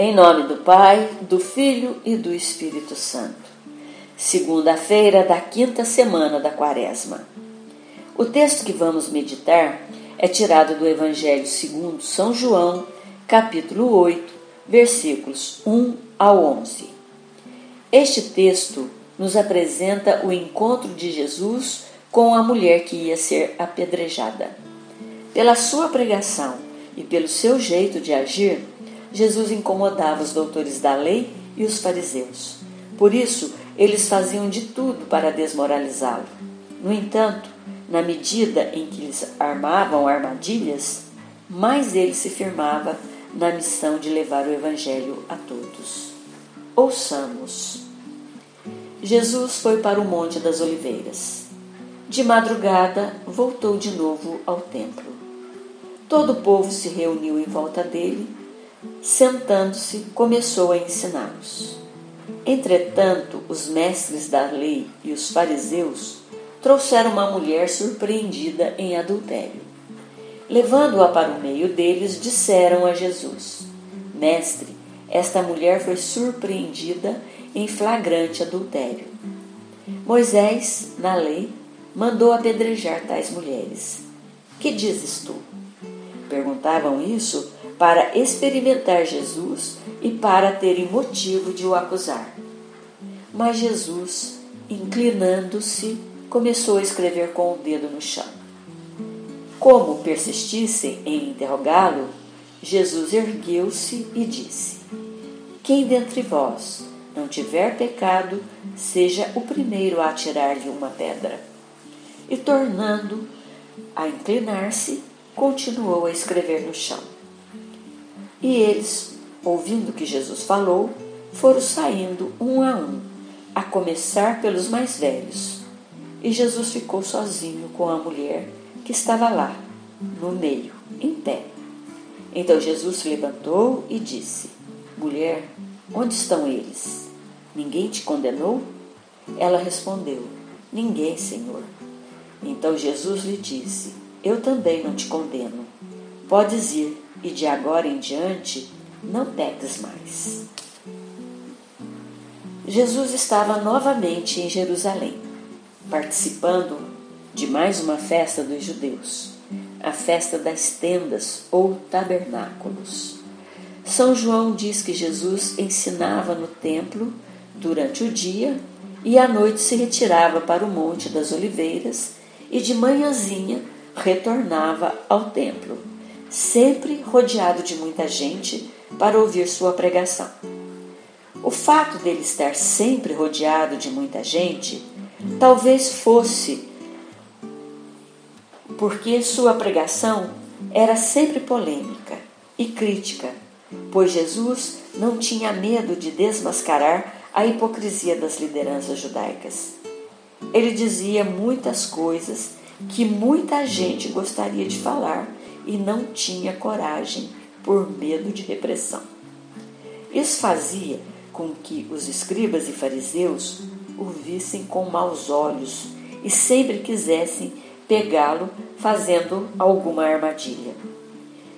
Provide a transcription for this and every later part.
Em nome do Pai, do Filho e do Espírito Santo. Segunda-feira da quinta semana da Quaresma. O texto que vamos meditar é tirado do Evangelho segundo São João, capítulo 8, versículos 1 ao 11. Este texto nos apresenta o encontro de Jesus com a mulher que ia ser apedrejada. Pela sua pregação e pelo seu jeito de agir, Jesus incomodava os doutores da lei e os fariseus. Por isso, eles faziam de tudo para desmoralizá-lo. No entanto, na medida em que eles armavam armadilhas, mais ele se firmava na missão de levar o Evangelho a todos. Ouçamos. Jesus foi para o Monte das Oliveiras. De madrugada, voltou de novo ao templo. Todo o povo se reuniu em volta dele Sentando-se, começou a ensiná-los. Entretanto, os mestres da lei e os fariseus trouxeram uma mulher surpreendida em adultério. Levando-a para o meio deles, disseram a Jesus: Mestre, esta mulher foi surpreendida em flagrante adultério. Moisés, na lei, mandou apedrejar tais mulheres. Que dizes tu? Perguntavam isso para experimentar Jesus e para terem motivo de o acusar. Mas Jesus, inclinando-se, começou a escrever com o dedo no chão. Como persistissem em interrogá-lo, Jesus ergueu-se e disse: Quem dentre vós não tiver pecado, seja o primeiro a atirar-lhe uma pedra. E tornando a inclinar-se, continuou a escrever no chão. E eles, ouvindo que Jesus falou, foram saindo um a um, a começar pelos mais velhos. E Jesus ficou sozinho com a mulher que estava lá, no meio, em pé. Então Jesus se levantou e disse: Mulher, onde estão eles? Ninguém te condenou? Ela respondeu: Ninguém, Senhor. Então Jesus lhe disse: Eu também não te condeno. Podes ir e de agora em diante não peques mais. Jesus estava novamente em Jerusalém, participando de mais uma festa dos judeus, a festa das tendas ou tabernáculos. São João diz que Jesus ensinava no templo durante o dia e à noite se retirava para o Monte das Oliveiras e de manhãzinha retornava ao templo sempre rodeado de muita gente para ouvir sua pregação. O fato dele estar sempre rodeado de muita gente talvez fosse porque sua pregação era sempre polêmica e crítica, pois Jesus não tinha medo de desmascarar a hipocrisia das lideranças judaicas. Ele dizia muitas coisas que muita gente gostaria de falar e não tinha coragem por medo de repressão. Isso fazia com que os escribas e fariseus o vissem com maus olhos e sempre quisessem pegá-lo fazendo alguma armadilha.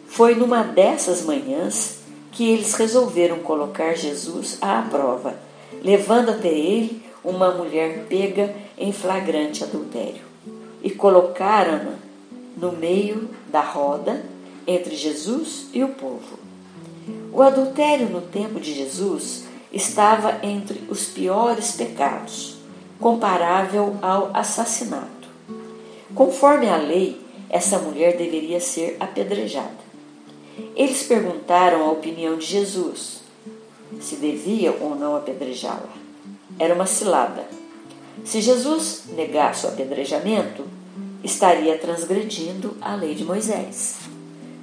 Foi numa dessas manhãs que eles resolveram colocar Jesus à prova, levando até ele uma mulher pega em flagrante adultério, e colocaram-na no meio da roda entre Jesus e o povo. O adultério no tempo de Jesus estava entre os piores pecados, comparável ao assassinato. Conforme a lei, essa mulher deveria ser apedrejada. Eles perguntaram a opinião de Jesus, se devia ou não apedrejá-la. Era uma cilada. Se Jesus negasse o apedrejamento, estaria transgredindo a lei de Moisés.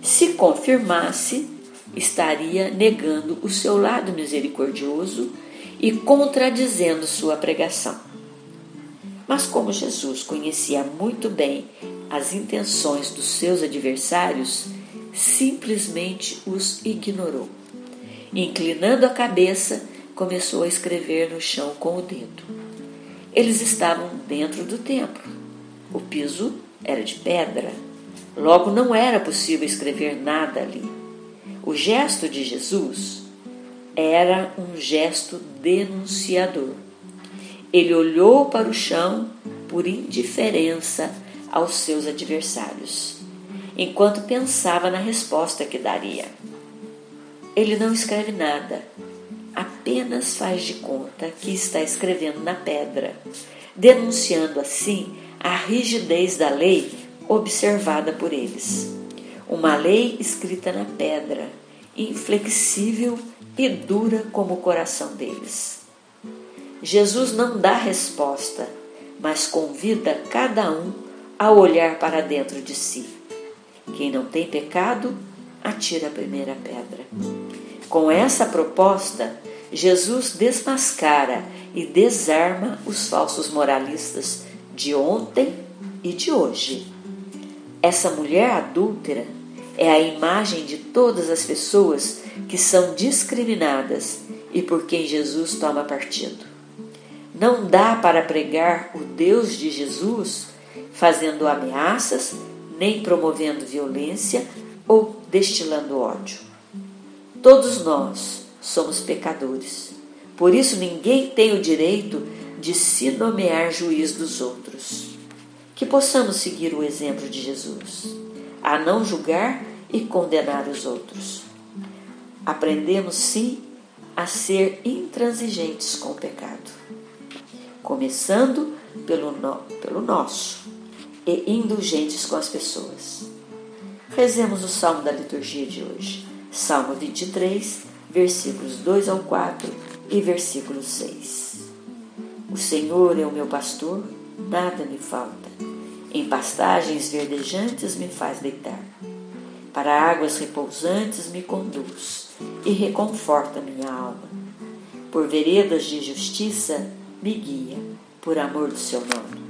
Se confirmasse, estaria negando o seu lado misericordioso e contradizendo sua pregação. Mas como Jesus conhecia muito bem as intenções dos seus adversários, simplesmente os ignorou. Inclinando a cabeça, começou a escrever no chão com o dedo. Eles estavam dentro do templo o piso era de pedra, logo não era possível escrever nada ali. O gesto de Jesus, era um gesto denunciador. Ele olhou para o chão por indiferença aos seus adversários, enquanto pensava na resposta que daria. Ele não escreve nada, apenas faz de conta que está escrevendo na pedra, denunciando assim a rigidez da lei observada por eles. Uma lei escrita na pedra, inflexível e dura como o coração deles. Jesus não dá resposta, mas convida cada um a olhar para dentro de si. Quem não tem pecado, atira a primeira pedra. Com essa proposta, Jesus desmascara e desarma os falsos moralistas de ontem e de hoje. Essa mulher adúltera é a imagem de todas as pessoas que são discriminadas e por quem Jesus toma partido. Não dá para pregar o Deus de Jesus fazendo ameaças, nem promovendo violência ou destilando ódio. Todos nós somos pecadores. Por isso ninguém tem o direito de se nomear juiz dos outros. Que possamos seguir o exemplo de Jesus, a não julgar e condenar os outros. Aprendemos sim a ser intransigentes com o pecado, começando pelo, no, pelo nosso e indulgentes com as pessoas. Rezemos o salmo da liturgia de hoje, Salmo 23, versículos 2 ao 4 e versículo 6. O Senhor é o meu pastor, nada me falta. Em pastagens verdejantes me faz deitar. Para águas repousantes me conduz e reconforta minha alma. Por veredas de justiça me guia, por amor do seu nome.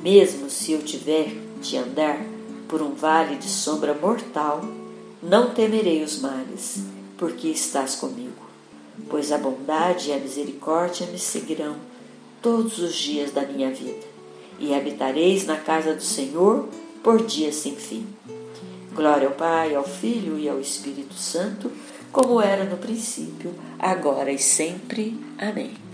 Mesmo se eu tiver de andar por um vale de sombra mortal, não temerei os males, porque estás comigo. Pois a bondade e a misericórdia me seguirão todos os dias da minha vida, e habitareis na casa do Senhor por dias sem fim. Glória ao Pai, ao Filho e ao Espírito Santo, como era no princípio, agora e sempre. Amém.